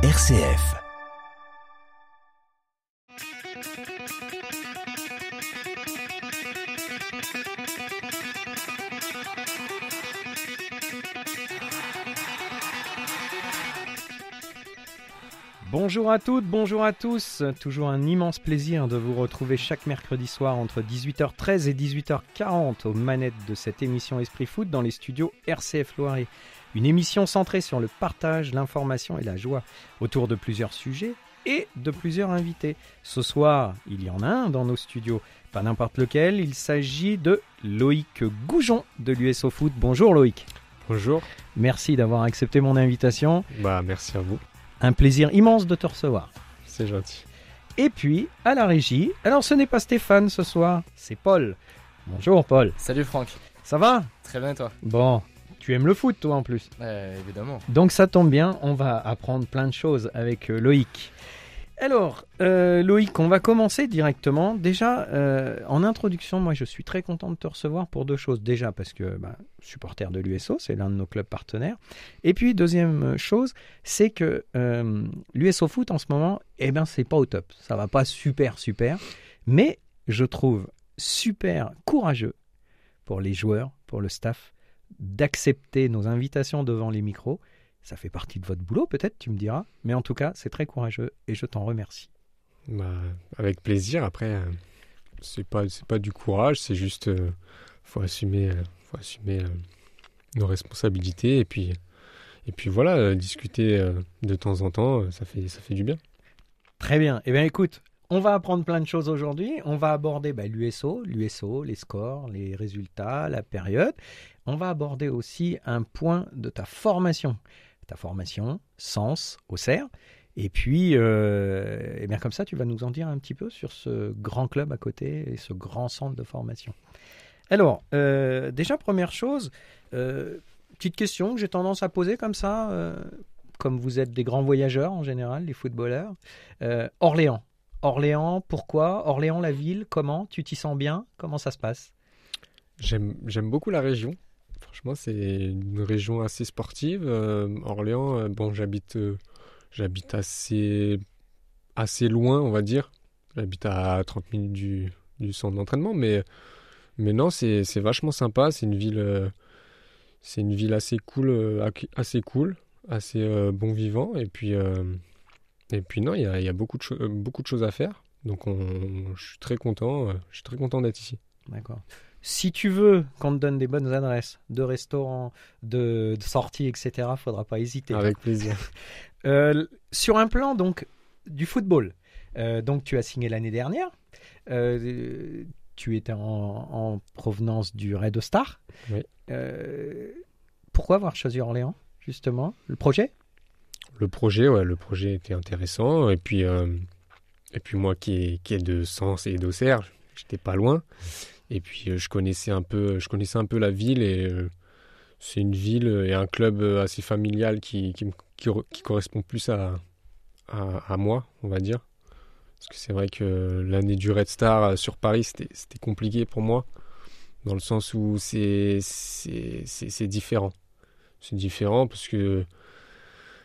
RCF. Bonjour à toutes, bonjour à tous. Toujours un immense plaisir de vous retrouver chaque mercredi soir entre 18h13 et 18h40 aux manettes de cette émission Esprit Foot dans les studios RCF Loiret. Une émission centrée sur le partage, l'information et la joie autour de plusieurs sujets et de plusieurs invités. Ce soir, il y en a un dans nos studios, pas n'importe lequel, il s'agit de Loïc Goujon de l'USO Foot. Bonjour Loïc. Bonjour. Merci d'avoir accepté mon invitation. Bah merci à vous. Un plaisir immense de te recevoir. C'est gentil. Et puis, à la régie, alors ce n'est pas Stéphane ce soir, c'est Paul. Bonjour Paul. Salut Franck. Ça va? Très bien et toi? Bon, tu aimes le foot toi en plus. Euh, Évidemment. Donc ça tombe bien, on va apprendre plein de choses avec euh, Loïc. Alors, euh, Loïc, on va commencer directement. Déjà, euh, en introduction, moi je suis très content de te recevoir pour deux choses. Déjà parce que bah, supporter de l'USO, c'est l'un de nos clubs partenaires. Et puis deuxième chose, c'est que euh, l'USO Foot en ce moment, eh ben c'est pas au top. Ça va pas super super, mais je trouve super courageux pour les joueurs, pour le staff, d'accepter nos invitations devant les micros. Ça fait partie de votre boulot, peut-être, tu me diras. Mais en tout cas, c'est très courageux et je t'en remercie. Bah, avec plaisir. Après, euh, c'est pas c'est pas du courage, c'est juste euh, faut assumer euh, faut assumer euh, nos responsabilités et puis et puis voilà discuter de temps en temps, ça fait ça fait du bien. Très bien. Eh bien, écoute, on va apprendre plein de choses aujourd'hui. On va aborder bah, l'USO, l'USO, les scores, les résultats, la période. On va aborder aussi un point de ta formation. Ta formation, Sens, au CERF. Et puis, euh, eh bien comme ça, tu vas nous en dire un petit peu sur ce grand club à côté et ce grand centre de formation. Alors, euh, déjà, première chose, euh, petite question que j'ai tendance à poser comme ça, comme vous êtes des grands voyageurs en général, les footballeurs. Orléans. Orléans, pourquoi? Orléans, la ville, comment? Tu t'y sens bien? Comment ça se passe? J'aime beaucoup la région. Franchement, c'est une région assez sportive. Euh, Orléans, euh, bon, j'habite euh, j'habite assez assez loin, on va dire. J'habite à 30 minutes du, du centre d'entraînement, mais mais non, c'est vachement sympa. C'est une ville c'est une ville assez cool, assez cool, assez bon vivant. Et puis et puis non, il y a, il y a beaucoup de cho- euh, beaucoup de choses à faire. Donc on, je suis très content. euh, Je suis très content d'être ici. D'accord. Si tu veux qu'on te donne des bonnes adresses de restaurants, de, de sorties, etc., faudra pas hésiter. Avec plaisir. Euh, sur un plan donc du football, euh, donc tu as signé l'année dernière. Euh, tu étais en, en provenance du Red Star. Oui. Pourquoi avoir choisi Orléans justement? Le projet? Le projet, ouais, le projet était intéressant. Et puis, euh, et puis moi qui qui est de Sens et d'Auxerre, j'étais pas loin. Et puis euh, je connaissais un peu, je connaissais un peu la ville et euh, c'est une ville et un club assez familial qui, qui, qui, re- qui correspond plus à, à, à moi, on va dire. Parce que c'est vrai que l'année du Red Star sur Paris, c'était compliqué pour moi, dans le sens où c'est différent. C'est différent parce que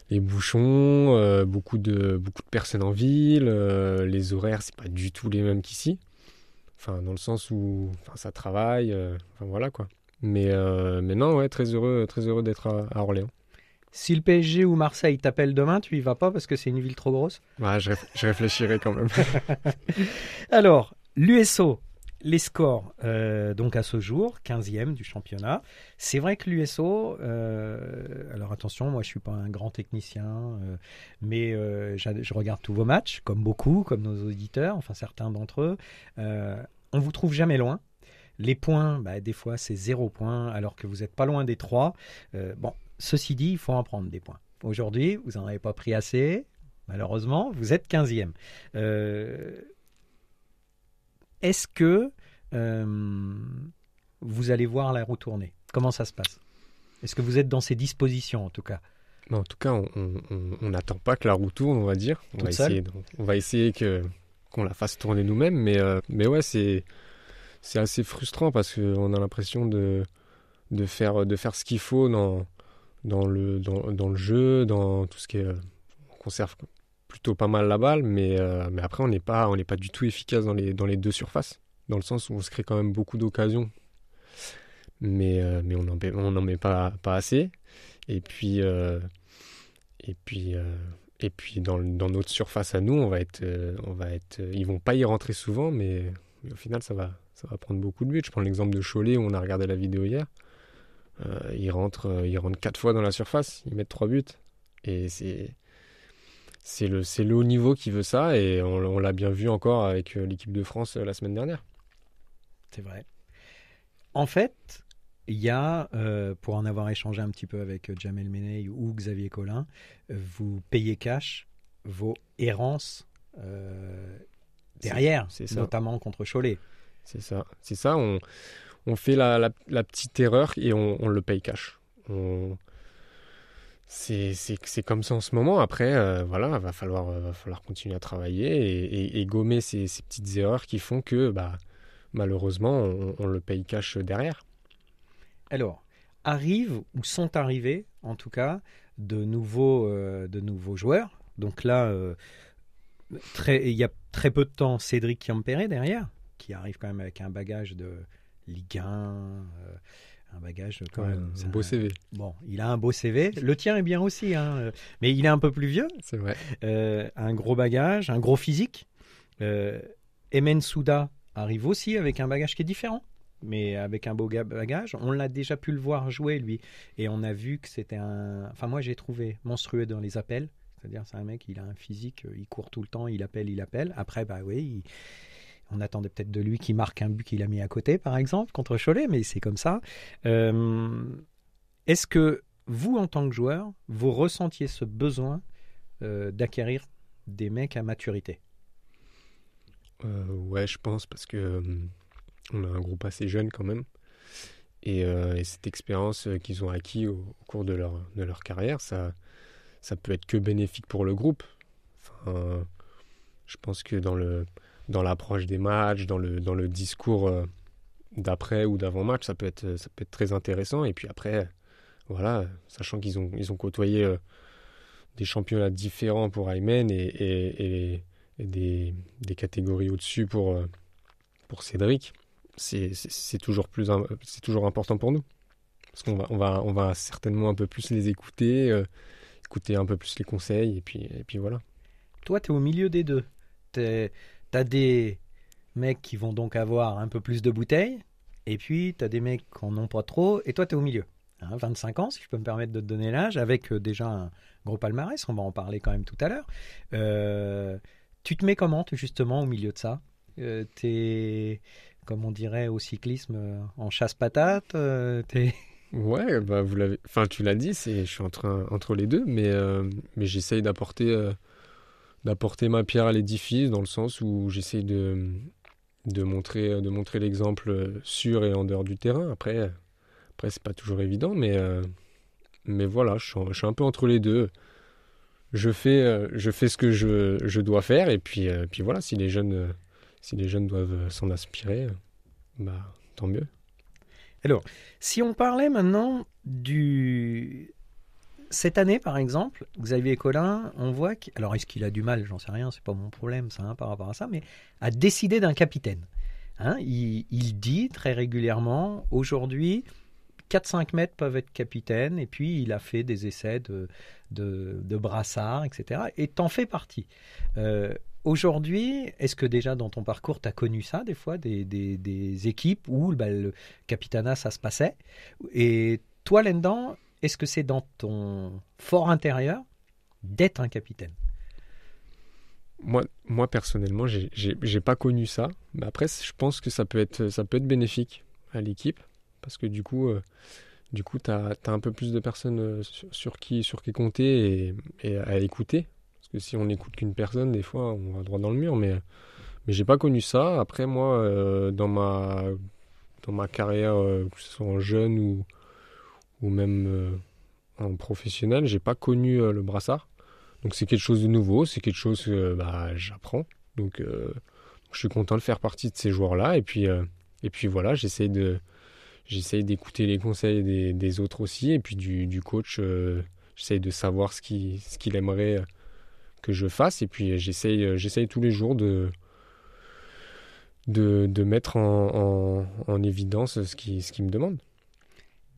les bouchons, euh, beaucoup de beaucoup de personnes en ville, euh, les horaires c'est pas du tout les mêmes qu'ici. Enfin dans le sens où enfin, ça travaille, euh, enfin voilà quoi. Mais mais non ouais très heureux très heureux d'être à, à Orléans. Si le PSG ou Marseille t'appellent demain, tu y vas pas parce que c'est une ville trop grosse? Ouais, je, réf- je réfléchirai quand même. Alors, l'USO, les scores, euh, donc à ce jour, 15e du championnat. C'est vrai que l'USO, euh, alors attention, moi je suis pas un grand technicien, euh, mais je regarde tous vos matchs, comme beaucoup, comme nos auditeurs, enfin certains d'entre eux. On vous trouve jamais loin. Les points, bah, des fois c'est zéro point, alors que vous n'êtes pas loin des trois. Bon, ceci dit, il faut en prendre des points. Aujourd'hui, vous n'en avez pas pris assez. Malheureusement, vous êtes 15e. Euh, est-ce que euh, vous allez voir la roue tourner? Comment ça se passe? Est-ce que vous êtes dans ces dispositions en tout cas? En tout cas, on- n'attend pas que la roue tourne, on va dire. On Toute va seule? essayer, on va essayer que qu'on la fasse tourner nous-mêmes, mais euh, mais ouais, c'est c'est assez frustrant parce qu'on a l'impression de de faire de faire ce qu'il faut dans dans le dans, dans le jeu, dans tout ce qui est euh, conserve plutôt pas mal la balle, mais, mais après, on n'est pas, on pas du tout efficace dans les, dans les deux surfaces, dans le sens où on se crée quand même beaucoup d'occasions, mais, mais on n'en on met pas, pas assez. Et puis, et puis, et puis dans, dans, notre surface à nous, on va être, on va être, ils vont pas y rentrer souvent, mais, au final, ça va, ça va prendre beaucoup de buts. Je prends l'exemple de Cholet où on a regardé la vidéo hier. Euh, il rentre, euh, il rentre quatre fois dans la surface, il met trois buts. Et c'est c'est le, c'est le haut niveau qui veut ça et on, l'a bien vu encore avec euh, l'équipe de France la semaine dernière. C'est vrai. En fait, il y a, pour en avoir échangé un petit peu avec Jamel Meney ou Xavier Collin, vous payez cash vos errances derrière, notamment contre Cholet. C'est ça. C'est ça. On, on fait la, la, petite erreur et on, le paye cash. C'est comme ça en ce moment. Après, euh, voilà, va falloir, euh, va falloir continuer à travailler et, gommer ces, petites erreurs qui font que, bah, malheureusement, on, le paye cash derrière. Alors, arrivent ou sont arrivés, en tout cas, de nouveaux, euh, de nouveaux joueurs. Donc là, très, il y a très peu de temps, Cédric Kiampere derrière qui arrive quand même avec un bagage de Ligue 1, euh, un bagage quand même. Un beau CV. Bon, il a un beau CV. Le tien est bien aussi, hein, euh, mais il est un peu plus vieux. C'est vrai. Euh, un gros bagage, un gros physique. Emen Souda arrive aussi avec un bagage qui est différent mais avec un beau bagage. On l'a déjà pu le voir jouer, lui. Et on a vu que c'était un. Enfin, moi, j'ai trouvé monstrueux dans les appels. C'est-à-dire, c'est un mec, il a un physique, il court tout le temps, il appelle, il appelle. Après, bah oui, il on attendait peut-être de lui qu'il marque un but qu'il a mis à côté, par exemple, contre Cholet, mais c'est comme ça. Euh, est-ce que vous, en tant que joueur, vous ressentiez ce besoin euh, d'acquérir des mecs à maturité? Euh, Ouais, je pense, parce que on a un groupe assez jeune quand même. Et, cette expérience qu'ils ont acquis au, cours de leur, de leur carrière, ça, ça peut être que bénéfique pour le groupe. Enfin, je pense que dans le, dans l'approche des matchs, dans le, dans le discours euh, d'après ou d'avant-match, ça, peut être, ça peut être très intéressant. Et puis après, voilà, sachant qu'ils ont, ils ont côtoyé euh, des championnats différents pour Aymen et, des, des, catégories au-dessus pour, euh, pour Cédric, c'est toujours, plus, c'est toujours important pour nous. Parce qu'on va, on va, on va certainement un peu plus les écouter, écouter un peu plus les conseils, et puis, et puis voilà. Toi, tu es au milieu des deux. T'as des mecs qui vont donc avoir un peu plus de bouteilles, et puis tu as des mecs qui n'en ont pas trop, et toi tu es au milieu. 25 hein, ans, si je peux me permettre de te donner l'âge, avec euh, déjà un gros palmarès, on va en parler quand même tout à l'heure. Euh, tu te mets comment, justement, au milieu de ça? Euh, T'es, comme on dirait au cyclisme, en chasse-patate Ouais, bah vous l'avez. Enfin, tu l'as dit, c'est, je suis entre, entre les deux, mais, mais j'essaye d'apporter d'apporter ma pierre à l'édifice dans le sens où j'essaie de, de montrer, de montrer l'exemple sur et en dehors du terrain. Après, après c'est pas toujours évident, mais, euh, mais voilà, je suis, un peu entre les deux. Je fais, euh, je fais ce que je, je dois faire et puis, euh, puis voilà, si les jeunes, si les jeunes doivent s'en inspirer, bah, tant mieux. Alors, si on parlait maintenant du, cette année, par exemple, Xavier Collin, on voit que, alors est-ce qu'il a du mal, j'en sais rien, c'est pas mon problème ça hein, par rapport à ça, mais a décidé d'un capitaine. Hein, il, dit très régulièrement, aujourd'hui, 4-5 mètres peuvent être capitaine, et puis il a fait des essais de, de, brassard, etc. Et t'en fais partie. Euh, aujourd'hui, est-ce que déjà dans ton parcours, tu as connu ça, des fois, des, équipes où bah, le capitana, ça se passait? Et toi, là-dedans, est-ce que c'est dans ton fort intérieur d'être un capitaine? Moi, moi, personnellement, j'ai pas connu ça. Mais après, je pense que ça peut être, ça peut être bénéfique à l'équipe. Parce que du coup, euh, du coup tu as, un peu plus de personnes euh, sur, qui, sur qui compter et, à écouter. Parce que si on n'écoute qu'une personne, des fois, on va droit dans le mur. Mais, mais j'ai pas connu ça. Après, moi, euh, dans, ma, dans ma carrière, que ce soit en jeune ou, ou même euh, en professionnel, j'ai pas connu euh, le brassard. Donc c'est quelque chose de nouveau, c'est quelque chose que bah, j'apprends. Donc euh, je suis content de faire partie de ces joueurs-là. Et puis, et puis voilà, j'essaye de j'essaye d'écouter les conseils des, autres aussi. Et puis du, du coach, j'essaye de savoir ce qu'il ce qu'il aimerait que je fasse. Et puis j'essaye, j'essaye tous les jours de, de, de mettre en, en, en évidence ce qui, ce qui me demande.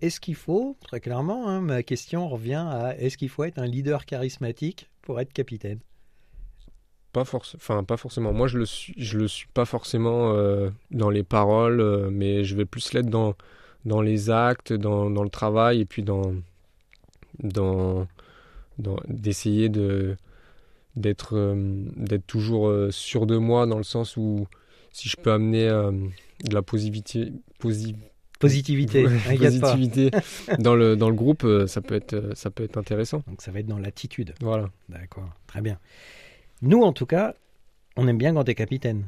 Est-ce qu'il faut, très clairement, hein, ma question revient à est-ce qu'il faut être un leader charismatique pour être capitaine? Pas, forc enfin, pas forcément. Moi, je le suis, je le suis pas forcément euh, dans les paroles, euh, mais je vais plus l'être dans, dans les actes, dans, dans, le travail, et puis dans, dans, d'essayer de d'être euh, d'être toujours sûr de moi dans le sens où si je peux amener de la positivité positivité, positivité dans le dans le groupe ça peut être ça peut être intéressant donc ça va être dans l'attitude voilà d'accord très bien nous, en tout cas, on aime bien quand tu es capitaine.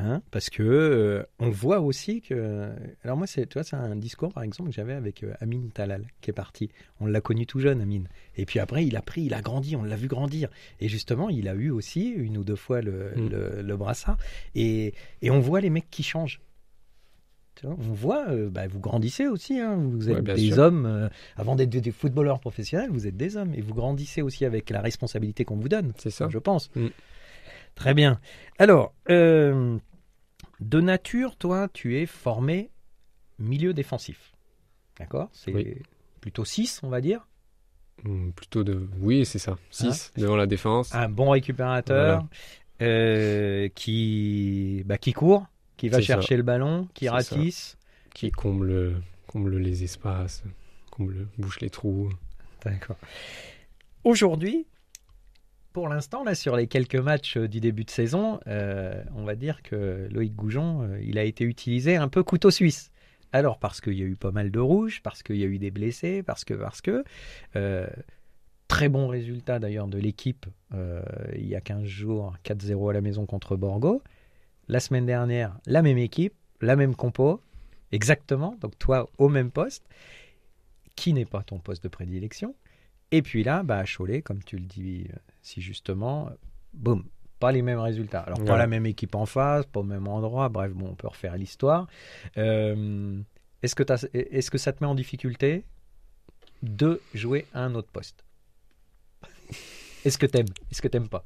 Hein parce que euh, on voit aussi que. Alors, moi, c'est, tu vois, c'est un discours, par exemple, que j'avais avec euh, Amine Talal, qui est parti. On l'a connu tout jeune, Amine. Et puis après, il a pris, il a grandi, on l'a vu grandir. Et justement, il a eu aussi une ou deux fois le, mm. le, le brassard. Et, et on voit les mecs qui changent on voit, euh, bah, vous grandissez aussi. Hein. vous êtes des hommes. Euh, avant d'être des, footballeurs professionnels, vous êtes des hommes. Et vous grandissez aussi avec la responsabilité qu'on vous donne. C'est ça. Je pense. Mm. Très bien. Alors, euh, de nature, toi, tu es formé milieu défensif. D'accord? C'est plutôt 6, on va dire? Mm, Plutôt de. Oui, c'est ça. 6 hein devant la défense. Un bon récupérateur qui, bah, qui court qui va chercher le ballon, qui ratisse. Qui comble, comble les espaces, comble, bouche les trous. D'accord. Aujourd'hui, pour l'instant, là, sur les quelques matchs du début de saison, euh, on va dire que Loïc Goujon, euh, il a été utilisé un peu couteau suisse. Alors, parce qu'il y a eu pas mal de rouges, parce qu'il y a eu des blessés, parce que, parce que, euh, très bon résultat d'ailleurs de l'équipe il y a 15 jours, 4-0 à la maison contre Borgo la semaine dernière, la même équipe, la même compo, exactement, donc toi au même poste, qui n'est pas ton poste de prédilection. Et puis là, bah, à Cholet, comme tu le dis euh, si justement, boum, pas les mêmes résultats. Alors, pas la même équipe en face, pas au même endroit, bref, bon, on peut refaire l'histoire. Euh, est-ce, que est-ce que ça te met en difficulté de jouer à un autre poste? Est-ce que t'aimes? Est-ce que t'aimes pas?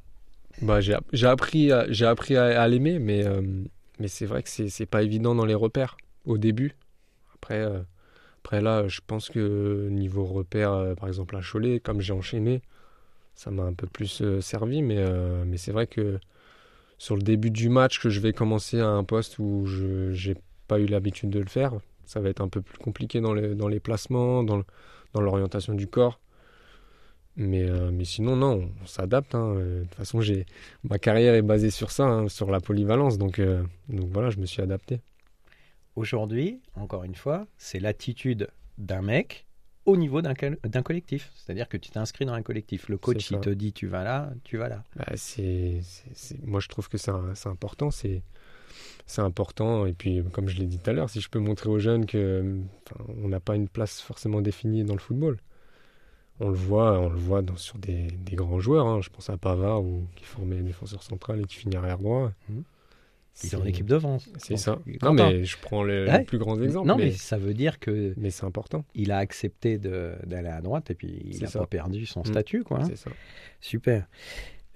Bah, j'ai, appris, à, j'ai appris à, l'aimer, mais, euh, mais c'est vrai que c'est, c'est pas évident dans les repères au début. Après, euh, après là, je pense que niveau repères, euh, par exemple à Cholet, comme j'ai enchaîné, ça m'a un peu plus servi, mais, mais c'est vrai que sur le début du match, que je vais commencer à un poste où je n'ai pas eu l'habitude de le faire, ça va être un peu plus compliqué dans les, dans les placements, dans, dans l'orientation du corps. Mais, euh, mais sinon, non, on s'adapte. Hein. Euh, de toute façon, j'ai ma carrière est basée sur ça, hein, sur la polyvalence. Donc, euh, donc voilà, je me suis adapté. Aujourd'hui, encore une fois, c'est l'attitude d'un mec au niveau d'un collectif. C'est-à-dire que tu t'es dans un collectif. Le coach, il te dit tu vas là, tu vas là. Bah, c'est, Moi, je trouve que c'est important. C'est c'est important. Et puis, comme je l'ai dit tout à l'heure, si je peux montrer aux jeunes que on n'a pas une place forcément définie dans le football on le voit, on le voit dans, sur des, grands joueurs. Hein. Je pense à Pavard ou, qui formait défenseur central et qui finit arrière droit. Mmh. Il est en équipe de France. C'est ça. Non, mais je prends les, plus grands exemples. Non, mais, ça veut dire que. Mais c'est important. Il a accepté d'aller à droite et puis il n'a pas perdu son mmh. statut, quoi. Hein. C'est ça. Super.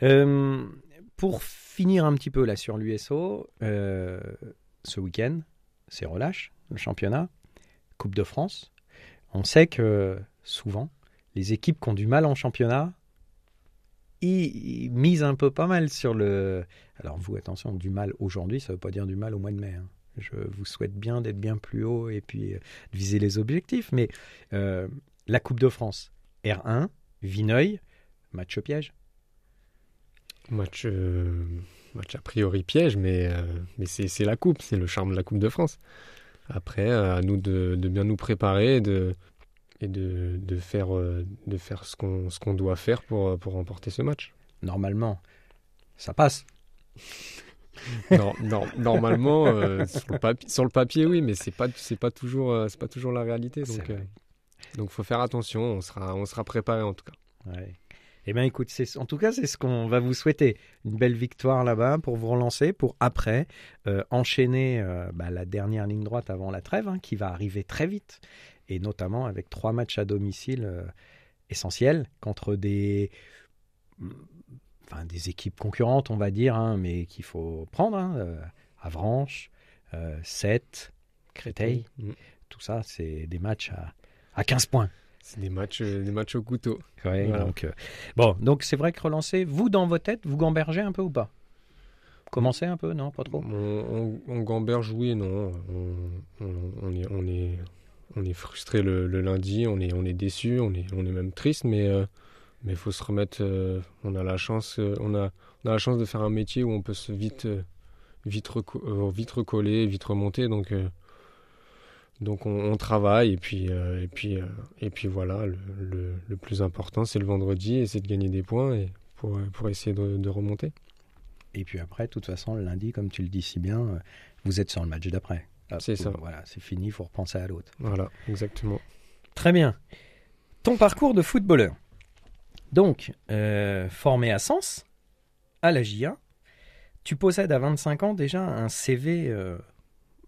Euh, pour finir un petit peu là sur l'USO, euh, ce week-end, c'est relâche, le championnat, Coupe de France. On sait que souvent, les équipes qui ont du mal en championnat, ils, misent un peu pas mal sur le. Alors, vous, attention, du mal aujourd'hui, ça ne veut pas dire du mal au mois de mai. Hein. Je vous souhaite bien d'être bien plus haut et puis euh, de viser les objectifs. Mais euh, la Coupe de France, R1, Vineuil, match piège. Match, euh, match a priori piège, mais, mais c'est la Coupe, c'est le charme de la Coupe de France. Après, à nous de, de bien nous préparer, de, et de, de, faire, euh, de faire ce qu'on qu'on doit faire pour, euh, pour remporter ce match. Normalement, ça passe. non, non, normalement, euh, sur, le papier, sur le papier, oui, mais c'est pas c'est pas toujours c'est pas toujours la réalité. Donc, donc, faut faire attention. On sera on sera préparé en tout cas. Ouais. Eh bien, écoute, en tout cas, c'est ce qu'on va vous souhaiter. Une belle victoire là-bas pour vous relancer, pour après enchaîner bah, la dernière ligne droite avant la trêve, hein, qui va arriver très vite et notamment avec trois matchs à domicile euh, essentiels contre des enfin, des équipes concurrentes, on va dire, hein, mais qu'il faut prendre. Hein, euh, Avranches, euh, Sète, Créteil, Mm. tout ça, c'est des matchs à, à 15 points. C'est des matchs, euh, des matchs au couteau. Ouais, Voilà. donc, euh, bon, donc c'est vrai que relancer, vous dans vos têtes, vous gambergez un peu ou pas? Commencez un peu, non? Pas trop? On, on, on gamberge, oui et non. On, on- on est, on, est, on est frustré le, lundi, on est, on est déçu, on est, on est même triste, mais il mais faut se remettre. euh, on, a la chance, euh, on, a, on a la chance de faire un métier où on peut se vite, euh, vite, euh, vite recoller, vite remonter. Donc, euh, donc on, travaille et puis, euh, et, puis, euh, et puis voilà, le, plus important c'est le vendredi et c'est de gagner des points et pour, euh, pour essayer de, de remonter. Et puis après, de toute façon, le lundi, comme tu le dis si bien, euh, vous êtes sur le match d'après. Hop, C'est ça. Voilà, c'est fini, il faut repenser à l'autre. Voilà, exactement. Très bien. Ton parcours de footballeur. Donc, euh, formé à Sens, à la JA, tu possèdes à 25 ans déjà un CV euh,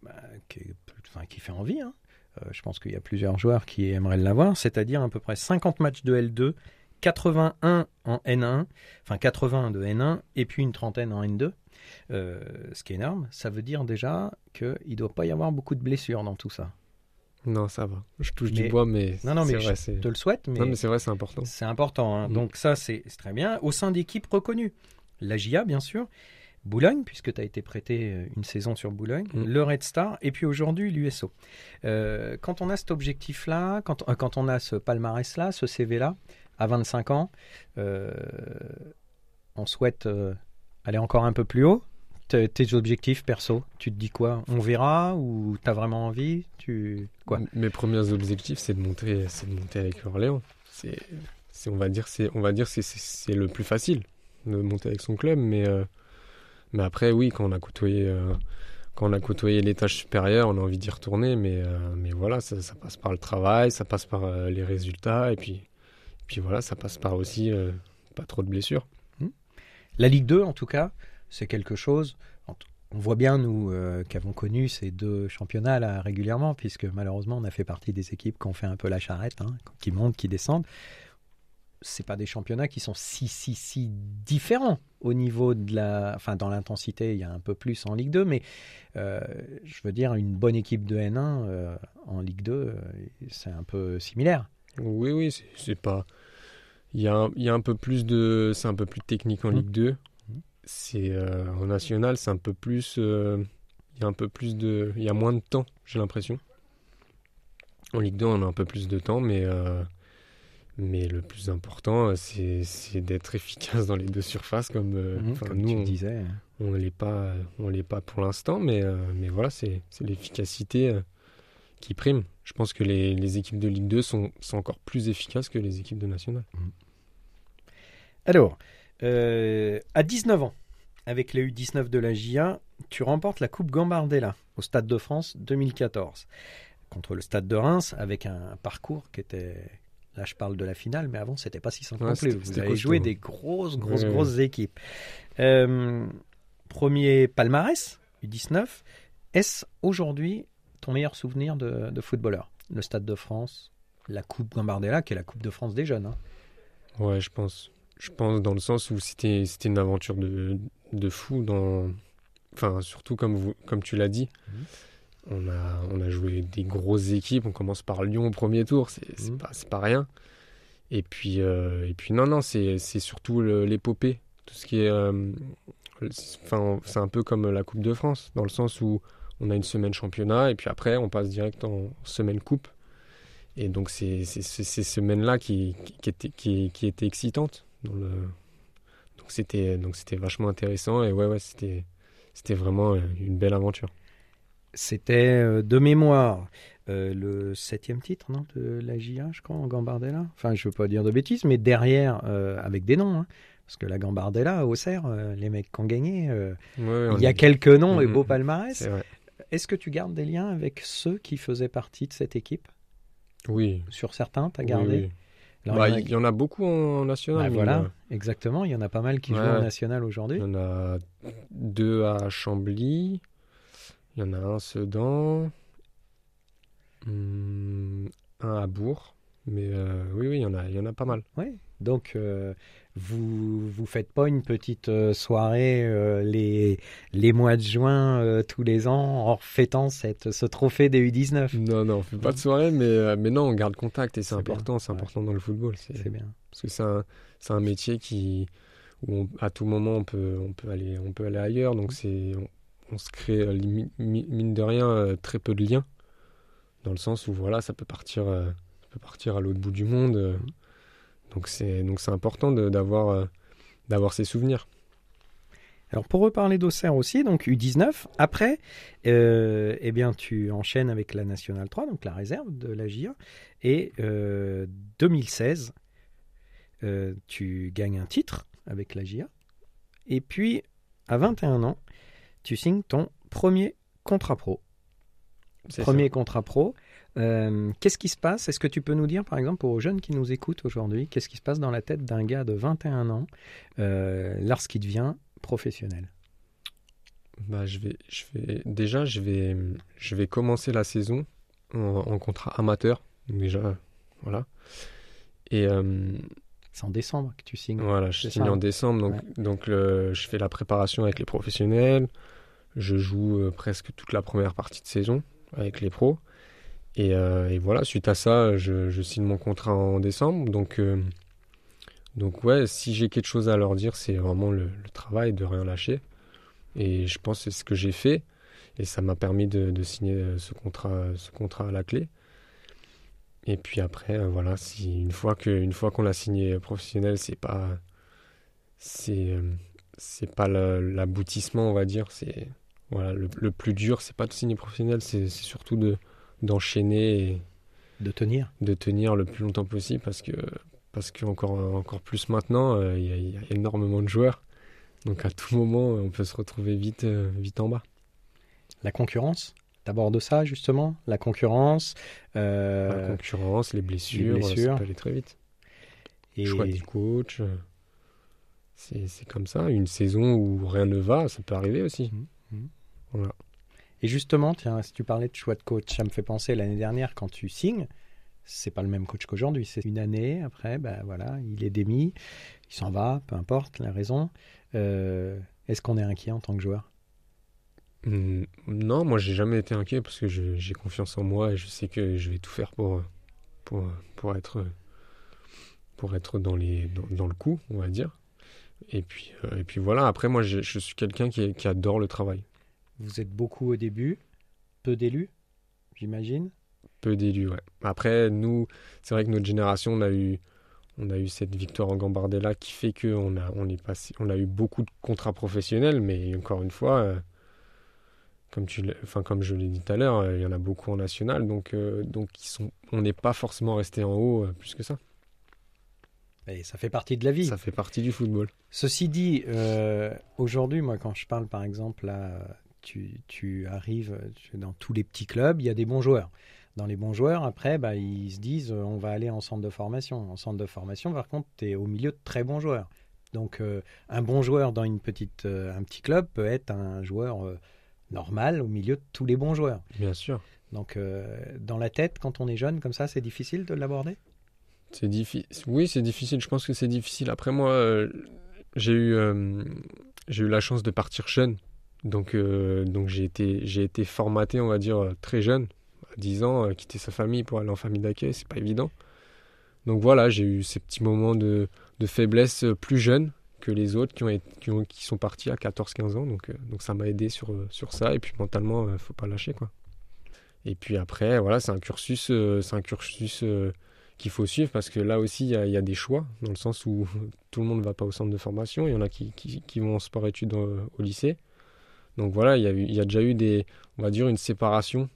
bah, qui, est plus- enfin, qui fait envie. hein. Euh, je pense qu'il y a plusieurs joueurs qui aimeraient l'avoir, c'est-à-dire à peu près 50 matchs de L2, 81 en N1, enfin 80 de N1, et puis une trentaine en N2. Euh, ce qui est énorme, ça veut dire déjà qu'il ne doit pas y avoir beaucoup de blessures dans tout ça. Non, ça va. Je touche Mais- du bois, mais Non, non, mais vrai, je te le souhaite, mais Non, mais c'est vrai, c'est important. c'est important. hein. Mm. Donc ça, c'est très bien. Au sein d'équipes reconnues. La GIA, bien sûr. Boulogne, puisque tu as été prêté euh, une saison sur Boulogne. Mm. Le Red Star. Et puis aujourd'hui, l'USO. Euh, quand on a cet objectif-là, quand, euh, quand on a ce palmarès-là, ce CV-là, à 25 ans, euh, on souhaite aller encore un peu plus haut. Tes objectifs perso, tu te dis quoi? On verra ou tu as vraiment envie? Tu... quoi? Mes premiers objectifs, c'est de monter, c'est de monter avec Orléans. C'est, on va dire, c'est, on va dire, c'est, le plus facile de monter avec son club, mais, euh, mais après, oui, quand on a côtoyé, euh, quand on a côtoyé l'étage supérieur, on a envie d'y retourner, mais, euh, mais voilà, ça, ça passe par le travail, ça passe par les résultats, et puis, puis voilà, ça passe par aussi pas trop de blessures. La Ligue 2, en tout cas, c'est quelque chose. On voit bien, nous, euh, qui avons connu ces deux championnats là, régulièrement, puisque malheureusement, on a fait partie des équipes qui ont fait un peu la charrette, hein, qui montent, qui descendent. C'est pas des championnats qui sont si, si, si différents au niveau de la. Enfin, dans l'intensité, il y a un peu plus en Ligue 2, mais euh, je veux dire, une bonne équipe de N1 euh, en Ligue 2, euh, c'est un peu similaire. Oui, oui, c'est pas. Il y, a un, il y a un peu plus de. C'est un peu plus technique en Mm. Ligue 2. Mm. C'est euh, en national, c'est un peu plus. euh, il y a un peu plus de. Il y a moins de temps, j'ai l'impression. En Ligue 2, on a un peu plus de temps, mais. euh, mais le plus important, c'est, c'est d'être efficace dans les deux surfaces, comme, enfin, comme nous, tu on, le disais. on ne l'est pas, on l'est pas pour l'instant, mais, mais voilà, c'est, c'est l'efficacité qui prime. Je pense que les, les équipes de Ligue 2 sont, sont encore plus efficaces que les équipes de National. Alors, euh, à 19 ans, avec les U19 de la JA, tu remportes la Coupe Gambardella au Stade de France 2014 contre le Stade de Reims avec un parcours qui était. Là, je parle de la finale, mais avant, c'était pas si simple Ouais, Vous avez joué des grosses, grosses, Ouais, ouais. grosses équipes. Euh, premier palmarès, U19. Est-ce aujourd'hui ton meilleur souvenir de, de footballeur Le Stade de France, la Coupe Gambardella, qui est la Coupe de France des jeunes. hein. Ouais, je pense. Je pense dans le sens où c'était, une aventure de, de fou. Dans... Enfin, surtout comme, vous, comme tu l'as dit. Mhm. On a, on a joué des grosses équipes. On commence par Lyon au premier tour. C'est, Mhm. pas, pas rien. Et puis, euh, et puis non, non, c'est, surtout l'épopée. Tout ce qui est. euh, Enfin, c'est un peu comme la Coupe de France, dans le sens où on a une semaine championnat et puis après on passe direct en semaine coupe. Et donc c'est ces semaines-là qui, étaient, qui, qui étaient excitantes. Dans le... Donc c'était donc c'était vachement intéressant et ouais ouais c'était c'était vraiment une belle aventure. C'était euh, de mémoire euh, le septième titre non, de la JA, je crois, en Gambardella. Enfin, je veux pas dire de bêtises, mais derrière, euh, avec des noms. hein. parce que la Gambardella, Auxerre, euh, les mecs qui ont gagné, Ouais, il y a est- quelques noms et Mhm. beaux palmarès. Est-ce que tu gardes des liens avec ceux qui faisaient partie de cette équipe? Oui. Sur certains, tu as gardé? oui. Alors, Bah, il y en a- il y en a beaucoup en national. Bah, voilà, a- exactement. Il y en a pas mal qui Ouais, jouent en national aujourd'hui. Il y en a deux à Chambly. Il y en a un à Sedan. Hum, un à Bourg. Mais euh, oui, oui, il y, en a, il y en a pas mal. Oui. Donc, euh, vous vous faites pas une petite euh, soirée euh, les, les mois de juin euh, tous les ans en fêtant cette, ce trophée des U19 Non, non, on fait pas de soirée, mais, mais non, on garde contact et c'est important, c'est ouais. important dans le football. C'est bien. parce que c'est un, c'est un métier qui où on- à tout moment on peut, on peut aller, on peut aller ailleurs. Donc c'est, on, on se crée mine de rien très peu de liens, dans le sens où voilà, ça peut partir, ça peut partir à l'autre bout du monde. Donc c'est, donc c'est important d'avoir, euh, d'avoir ces souvenirs. Alors pour reparler d'Auxerre aussi, donc U19, après, euh, eh bien tu enchaînes avec la Nationale 3, donc la réserve de la GIA, et euh, 2016, euh, tu gagnes un titre avec la GIA, et puis à 21 ans, tu signes ton premier contrat pro. Premier contrat pro. Euh, qu'est-ce qui se passe? Est-ce que tu peux nous dire, par exemple, aux jeunes qui nous écoutent aujourd'hui, qu'est-ce qui se passe dans la tête d'un gars de 21 ans euh, lorsqu'il devient professionnel? Bah, je vais, je vais, déjà, je vais, je vais commencer la saison en, en contrat amateur. Déjà, voilà. Et euh, C'est en décembre que tu signes. voilà, je signe ça, en hein. décembre. Donc, donc le- je fais la préparation avec les professionnels. Je joue presque toute la première partie de saison avec les pros. Et, euh, et voilà, suite à ça, je, signe mon contrat en décembre. Donc, euh, donc ouais, si j'ai quelque chose à leur dire, c'est vraiment le, travail de rien lâcher. Et je pense que c'est ce que j'ai fait. Et ça m'a permis de, signer euh, ce contrat, ce contrat à la clé. Et puis après, voilà, si une fois qu'on l'a signé professionnel, c'est pas, c'est, c'est pas l'aboutissement, on va dire. C'est voilà, le, le plus dur, c'est pas de signer professionnel, c'est surtout de d'enchaîner et De tenir. de tenir le plus longtemps possible parce que parce que encore encore plus maintenant, euh, il y, a- il y a énormément de joueurs. Donc à tout moment, on peut se retrouver vite euh, vite en bas. La concurrence? D'abord de ça, justement? La concurrence. euh, La concurrence, les blessures, blessures. ça peut aller très vite. et Choix du coach. C'est c'est comme ça. Une saison où rien ne va, ça peut arriver aussi. Et justement, tiens, si tu parlais de choix de coach, ça me fait penser l'année dernière quand tu signes, c'est pas le même coach qu'aujourd'hui. C'est une année après, ben voilà, il est démis, il s'en va, peu importe la raison. Euh, Est-ce qu'on est inquiet en tant que joueur? Hmm, Non, moi j'ai jamais été inquiet parce que j'ai confiance en moi et je sais que je vais tout faire pour, pour, pour, être, pour être dans, les, dans, le coup, on va dire. Et puis, euh, et puis voilà, après moi je, suis quelqu'un qui adore le travail. Vous êtes beaucoup au début, peu d'élus, j'imagine. Peu d'élus, ouais. Après, nous, c'est vrai que notre génération, on a eu, on a eu cette victoire en Gambardella qui fait qu'on a, on est passé, on a eu beaucoup de contrats professionnels, mais encore une fois, euh, comme, tu enfin, comme je l'ai dit tout à l'heure, euh, il y en a beaucoup en national, donc, euh, donc ils sont, on n'est pas forcément resté en haut plus que ça. Et ça fait partie de la vie. Ça fait partie du football. Ceci dit, euh, aujourd'hui, moi, quand je parle, par exemple, là, tu, tu arrives tu- dans tous les petits clubs, il y a des bons joueurs. Dans les bons joueurs, après, bah, ils se disent, euh, on va aller en centre de formation. En centre de formation, par contre, tu es au milieu de très bons joueurs. Donc, euh, un bon joueur dans une petite, euh, un petit club peut être un joueur euh, normal au milieu de tous les bons joueurs. Bien sûr. Donc, dans la tête, quand on est jeune comme ça, c'est difficile de l'aborder? C'est difficile. Oui, c'est difficile. Je pense que c'est difficile. Après moi, j'ai eu, j'ai eu la chance de partir jeune. Donc, euh, donc j'ai été, été formaté, on va dire, euh, très jeune. À 10 ans, euh, quitter sa famille pour aller en famille d'accueil, c'est pas évident. Donc voilà, j'ai eu ces petits moments de, de faiblesse euh, plus jeunes que les autres qui, ont, qui, ont- qui sont partis à 14-15 ans. Donc, donc ça m'a aidé sur, sur ça. Et puis mentalement, euh, faut pas lâcher. quoi. Et puis après, voilà, c'est un cursus, c'est un cursus qu'il faut suivre parce que là aussi, il y, a- des choix, dans le sens où tout le monde ne va pas au centre de formation. Il y en a qui, qui, vont en sport-études au lycée. Donc voilà, il y, a il y a déjà eu des, on va dire, une séparation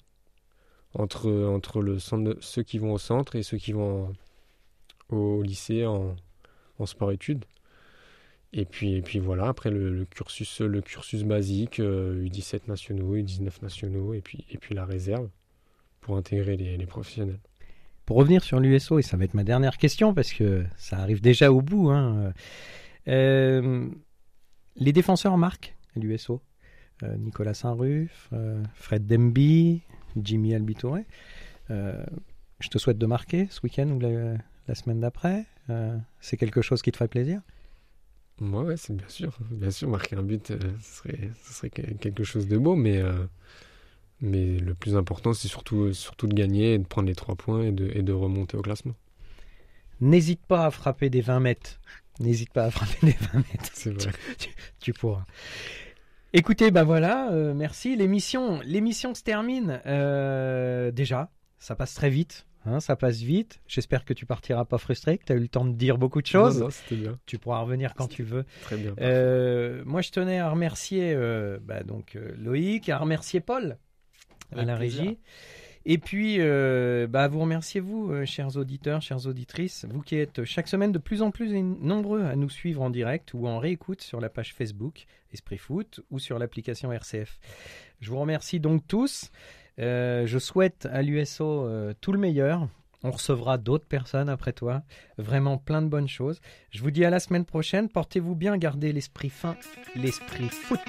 entre, entre le centre ceux qui vont au centre et ceux qui vont au lycée en, sport-études. Et puis, et puis voilà, après le, cursus, le cursus basique, euh, U17 nationaux, U19 nationaux, et puis, et puis la réserve pour intégrer les, professionnels. Pour revenir sur l'USO, et ça va être ma dernière question parce que ça arrive déjà au bout. hein, euh, les défenseurs marquent l'USO. Euh, Nicolas Saint-Ruf, euh, Fred Demby, Jimmy Albitouré. Euh, je te souhaite de marquer ce week-end ou la, la semaine d'après. C'est quelque chose qui te ferait plaisir? Moi, ouais, c'est bien sûr. Bien sûr, marquer un but, euh, ce, serait, ce serait quelque chose de beau, mais, euh, mais le plus important, c'est surtout, surtout de gagner, et de prendre les trois points et de, et de remonter au classement. N'hésite pas à frapper des 20 mètres. N'hésite pas à frapper des 20 mètres. C'est vrai. Tu, tu pourras. Écoutez, ben voilà, euh, merci. L'émission, l'émission se termine euh, déjà. Ça passe très vite. Hein, ça passe vite. J'espère que tu partiras pas frustré, que tu as eu le temps de dire beaucoup de choses. Non, non, c'était bien. Tu pourras revenir quand tu veux. Très bien. Euh, moi, je tenais à remercier bah, donc Loïc, à remercier Paul à Avec la plaisir. régie. Et puis, euh, bah, vous remerciez vous, euh, chers auditeurs, chères auditrices, vous qui êtes chaque semaine de plus en plus nombreux à nous suivre en direct ou en réécoute sur la page Facebook Esprit Foot ou sur l'application RCF. Je vous remercie donc tous. Euh, je souhaite à l'USO tout le meilleur. On recevra d'autres personnes après toi. Vraiment plein de bonnes choses. Je vous dis à la semaine prochaine. Portez-vous bien, gardez l'esprit fin, l'esprit foot.